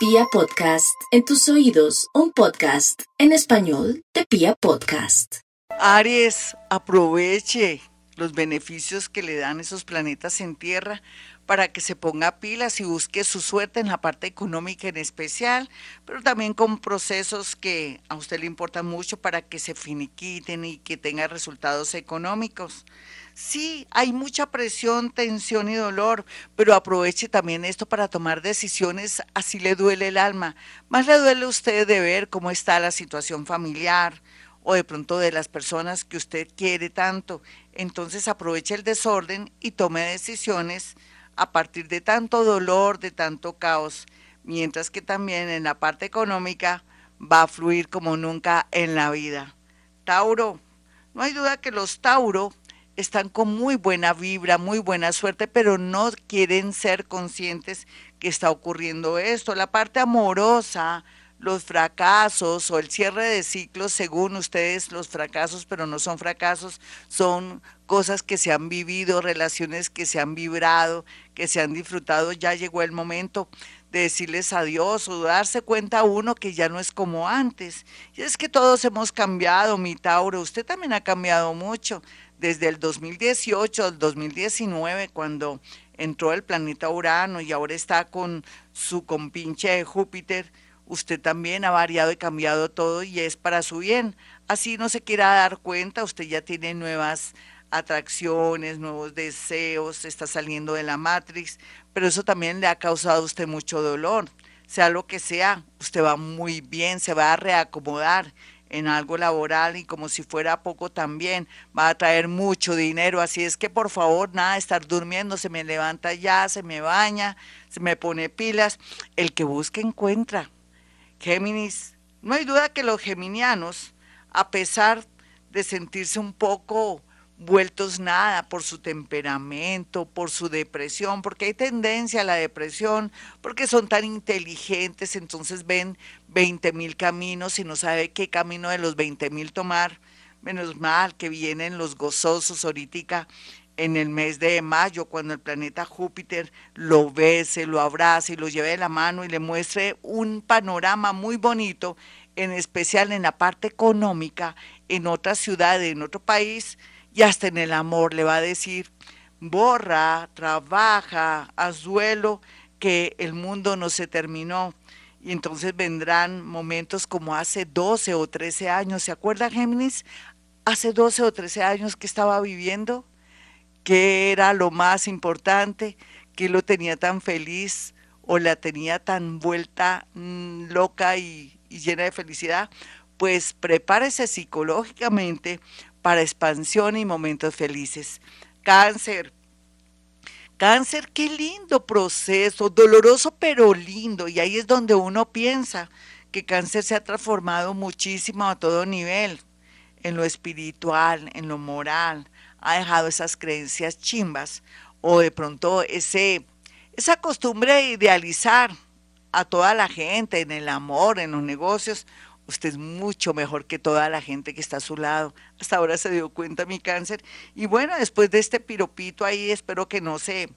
Pia Podcast, en tus oídos, un podcast en español de Pia Podcast. Aries, aproveche los beneficios que le dan esos planetas en tierra para que se ponga pilas y busque su suerte en la parte económica en especial, pero también con procesos que a usted le importan mucho para que se finiquiten y que tenga resultados económicos. Sí, hay mucha presión, tensión y dolor, pero aproveche también esto para tomar decisiones, así le duele el alma. Más le duele a usted de ver cómo está la situación familiar o de pronto de las personas que usted quiere tanto. Entonces aproveche el desorden y tome decisiones a partir de tanto dolor, de tanto caos, mientras que también en la parte económica va a fluir como nunca en la vida. Tauro, no hay duda que los Tauro están con muy buena vibra, muy buena suerte, pero no quieren ser conscientes que está ocurriendo esto. La parte amorosa, los fracasos o el cierre de ciclos, según ustedes, los fracasos, pero no son fracasos, son cosas que se han vivido, relaciones que se han vibrado, que se han disfrutado. Ya llegó el momento de decirles adiós o darse cuenta uno que ya no es como antes. Y es que todos hemos cambiado, mi Tauro, usted también ha cambiado mucho desde el 2018 al 2019, cuando entró el planeta Urano y ahora está con su compinche Júpiter usted también ha variado y cambiado todo y es para su bien. Así no se quiera dar cuenta, usted ya tiene nuevas atracciones, nuevos deseos, está saliendo de la Matrix, pero eso también le ha causado a usted mucho dolor. Sea lo que sea, usted va muy bien, se va a reacomodar en algo laboral y como si fuera poco también, va a traer mucho dinero. Así es que por favor, nada, estar durmiendo, se me levanta ya, se me baña, se me pone pilas. El que busca encuentra. Géminis, no hay duda que los geminianos, a pesar de sentirse un poco vueltos nada por su temperamento, por su depresión, porque hay tendencia a la depresión, porque son tan inteligentes, entonces ven 20 mil caminos y no sabe qué camino de los 20 mil tomar. Menos mal que vienen los gozosos ahorita en el mes de mayo, cuando el planeta Júpiter lo bese, lo abrace y lo lleve de la mano y le muestre un panorama muy bonito, en especial en la parte económica, en otra ciudad, en otro país, y hasta en el amor le va a decir, borra, trabaja, haz duelo, que el mundo no se terminó. Y entonces vendrán momentos como hace 12 o 13 años, ¿se acuerda Géminis? Hace 12 o 13 años que estaba viviendo qué era lo más importante, qué lo tenía tan feliz o la tenía tan vuelta mm, loca y, y llena de felicidad, pues prepárese psicológicamente para expansión y momentos felices. Cáncer. Cáncer, qué lindo proceso, doloroso pero lindo. Y ahí es donde uno piensa que cáncer se ha transformado muchísimo a todo nivel, en lo espiritual, en lo moral, ha dejado esas creencias chimbas o de pronto ese, esa costumbre de idealizar a toda la gente en el amor, en los negocios. Usted es mucho mejor que toda la gente que está a su lado. Hasta ahora se dio cuenta mi cáncer. Y bueno, después de este piropito ahí, espero que no se,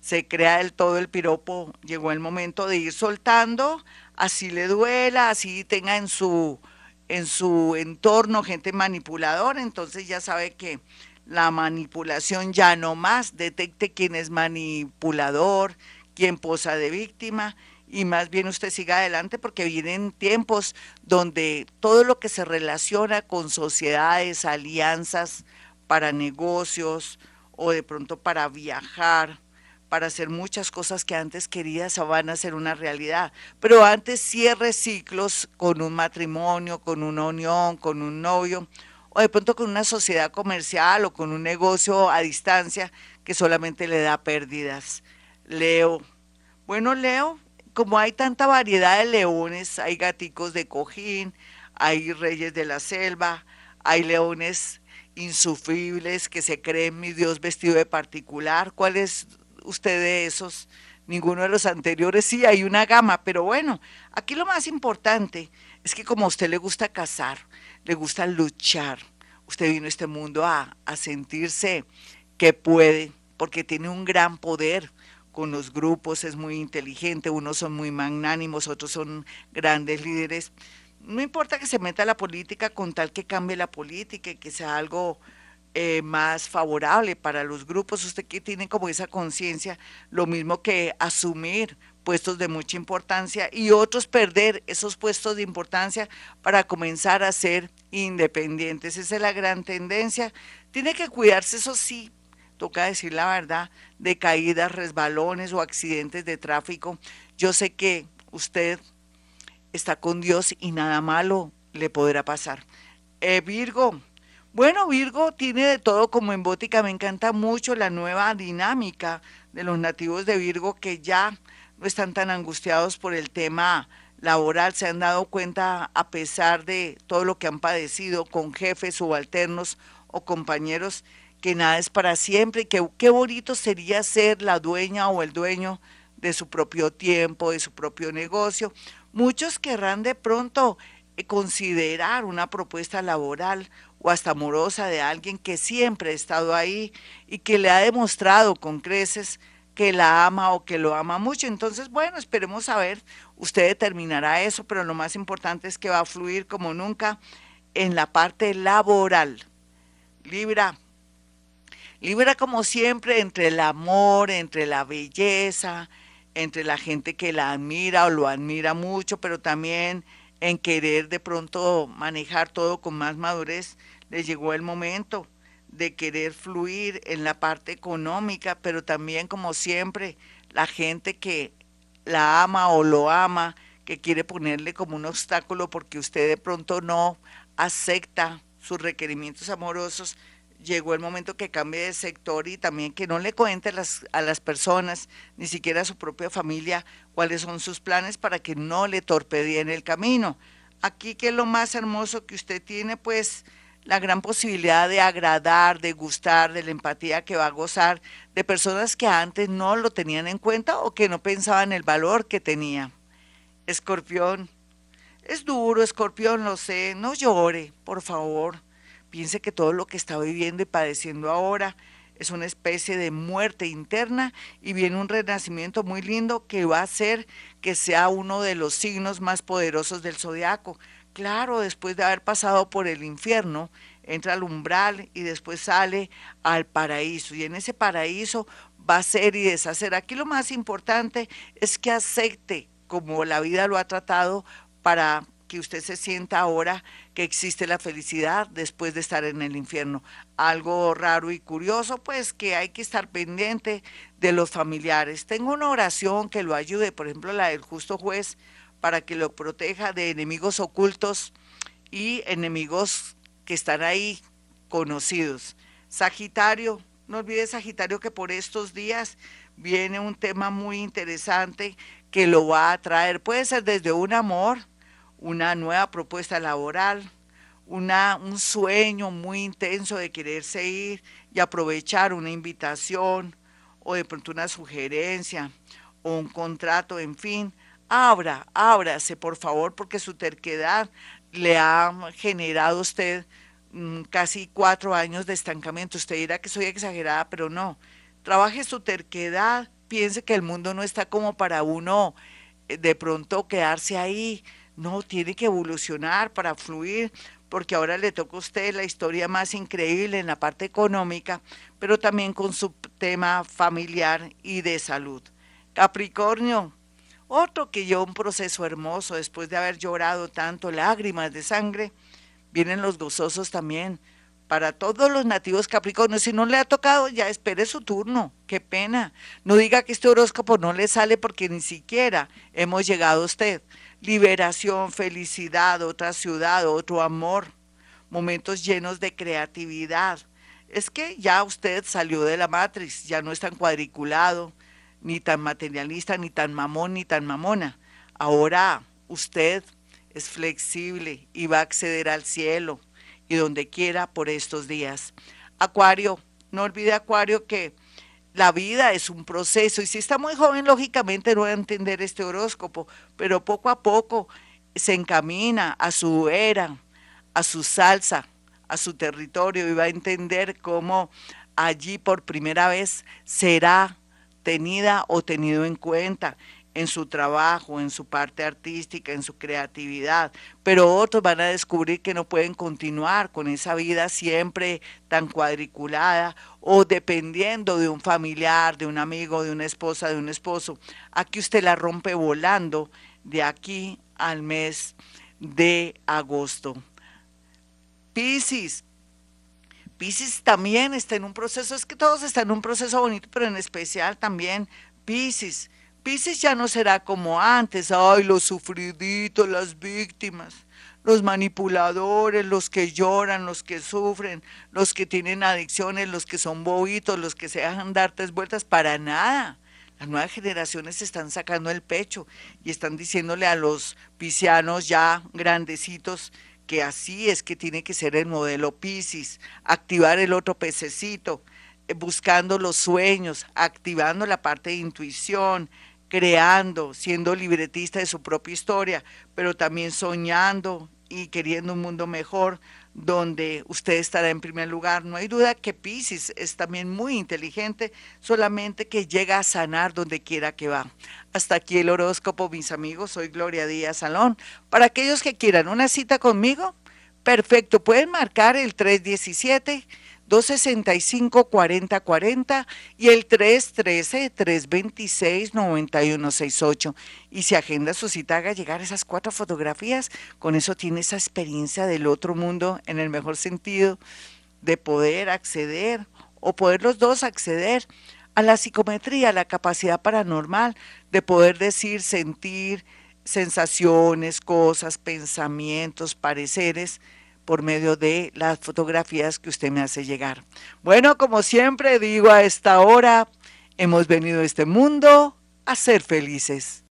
se crea del todo el piropo. Llegó el momento de ir soltando, así le duela, así tenga en su, en su entorno gente manipuladora. Entonces ya sabe que la manipulación ya no más, detecte quién es manipulador, quién posa de víctima y más bien usted siga adelante porque vienen tiempos donde todo lo que se relaciona con sociedades, alianzas para negocios o de pronto para viajar, para hacer muchas cosas que antes querías van a ser una realidad. Pero antes cierre ciclos con un matrimonio, con una unión, con un novio o de pronto con una sociedad comercial o con un negocio a distancia que solamente le da pérdidas. Leo. Bueno, Leo, como hay tanta variedad de leones, hay gaticos de cojín, hay reyes de la selva, hay leones insufribles que se creen mi Dios vestido de particular. ¿Cuál es usted de esos? Ninguno de los anteriores, sí, hay una gama, pero bueno, aquí lo más importante es que como a usted le gusta cazar, le gusta luchar. Usted vino a este mundo a, a sentirse que puede, porque tiene un gran poder con los grupos, es muy inteligente, unos son muy magnánimos, otros son grandes líderes. No importa que se meta a la política con tal que cambie la política y que sea algo eh, más favorable para los grupos, usted que tiene como esa conciencia, lo mismo que asumir puestos de mucha importancia y otros perder esos puestos de importancia para comenzar a ser independientes. Esa es la gran tendencia. Tiene que cuidarse, eso sí, toca decir la verdad, de caídas, resbalones o accidentes de tráfico. Yo sé que usted está con Dios y nada malo le podrá pasar. Eh, Virgo, bueno, Virgo tiene de todo como en Bótica. Me encanta mucho la nueva dinámica de los nativos de Virgo que ya están tan angustiados por el tema laboral, se han dado cuenta a pesar de todo lo que han padecido con jefes subalternos o compañeros, que nada es para siempre que qué bonito sería ser la dueña o el dueño de su propio tiempo, de su propio negocio. Muchos querrán de pronto eh, considerar una propuesta laboral o hasta amorosa de alguien que siempre ha estado ahí y que le ha demostrado con creces que la ama o que lo ama mucho. Entonces, bueno, esperemos a ver, usted determinará eso, pero lo más importante es que va a fluir como nunca en la parte laboral. Libra. Libra como siempre entre el amor, entre la belleza, entre la gente que la admira o lo admira mucho, pero también en querer de pronto manejar todo con más madurez. Le llegó el momento de querer fluir en la parte económica, pero también como siempre la gente que la ama o lo ama, que quiere ponerle como un obstáculo porque usted de pronto no acepta sus requerimientos amorosos, llegó el momento que cambie de sector y también que no le cuente a las, a las personas, ni siquiera a su propia familia, cuáles son sus planes para que no le torpedien el camino. Aquí que es lo más hermoso que usted tiene, pues la gran posibilidad de agradar, de gustar, de la empatía que va a gozar de personas que antes no lo tenían en cuenta o que no pensaban el valor que tenía. Escorpión, es duro, escorpión, lo sé, no llore, por favor. Piense que todo lo que está viviendo y padeciendo ahora es una especie de muerte interna y viene un renacimiento muy lindo que va a hacer que sea uno de los signos más poderosos del zodiaco claro, después de haber pasado por el infierno, entra al umbral y después sale al paraíso. Y en ese paraíso va a ser y deshacer. Aquí lo más importante es que acepte como la vida lo ha tratado para que usted se sienta ahora que existe la felicidad después de estar en el infierno. Algo raro y curioso, pues que hay que estar pendiente de los familiares. Tengo una oración que lo ayude, por ejemplo, la del justo juez para que lo proteja de enemigos ocultos y enemigos que están ahí conocidos. Sagitario, no olvides Sagitario que por estos días viene un tema muy interesante que lo va a traer. Puede ser desde un amor, una nueva propuesta laboral, una, un sueño muy intenso de quererse ir y aprovechar una invitación o de pronto una sugerencia o un contrato, en fin, abra, ábrase por favor, porque su terquedad le ha generado a usted mm, casi cuatro años de estancamiento. Usted dirá que soy exagerada, pero no. Trabaje su terquedad, piense que el mundo no está como para uno eh, de pronto quedarse ahí. No, tiene que evolucionar para fluir, porque ahora le toca a usted la historia más increíble en la parte económica, pero también con su tema familiar y de salud. Capricornio, otro que yo un proceso hermoso después de haber llorado tanto, lágrimas de sangre, vienen los gozosos también. Para todos los nativos capricornios, si no le ha tocado, ya espere su turno. Qué pena. No diga que este horóscopo no le sale porque ni siquiera hemos llegado a usted. Liberación, felicidad, otra ciudad, otro amor, momentos llenos de creatividad. Es que ya usted salió de la matriz, ya no es tan cuadriculado, ni tan materialista, ni tan mamón, ni tan mamona. Ahora usted es flexible y va a acceder al cielo y donde quiera por estos días. Acuario, no olvide Acuario que la vida es un proceso y si está muy joven, lógicamente no va a entender este horóscopo, pero poco a poco se encamina a su era, a su salsa, a su territorio y va a entender cómo allí por primera vez será tenida o tenido en cuenta en su trabajo, en su parte artística, en su creatividad, pero otros van a descubrir que no pueden continuar con esa vida siempre tan cuadriculada o dependiendo de un familiar, de un amigo, de una esposa, de un esposo. Aquí usted la rompe volando de aquí al mes de agosto. Piscis. Piscis también está en un proceso, es que todos están en un proceso bonito, pero en especial también Piscis Pisces ya no será como antes, ay, los sufriditos, las víctimas, los manipuladores, los que lloran, los que sufren, los que tienen adicciones, los que son bobitos, los que se dejan dar tres vueltas, para nada. Las nuevas generaciones están sacando el pecho y están diciéndole a los piscianos ya grandecitos que así es que tiene que ser el modelo Piscis, activar el otro pececito, eh, buscando los sueños, activando la parte de intuición, creando, siendo libretista de su propia historia, pero también soñando y queriendo un mundo mejor donde usted estará en primer lugar. No hay duda que Pisces es también muy inteligente, solamente que llega a sanar donde quiera que va. Hasta aquí el horóscopo, mis amigos. Soy Gloria Díaz Salón. Para aquellos que quieran una cita conmigo, perfecto, pueden marcar el 317. 265-4040 y el 313-326-9168. Y si agenda su cita, haga llegar esas cuatro fotografías. Con eso tiene esa experiencia del otro mundo en el mejor sentido de poder acceder o poder los dos acceder a la psicometría, a la capacidad paranormal de poder decir, sentir sensaciones, cosas, pensamientos, pareceres por medio de las fotografías que usted me hace llegar. Bueno, como siempre digo a esta hora, hemos venido a este mundo a ser felices.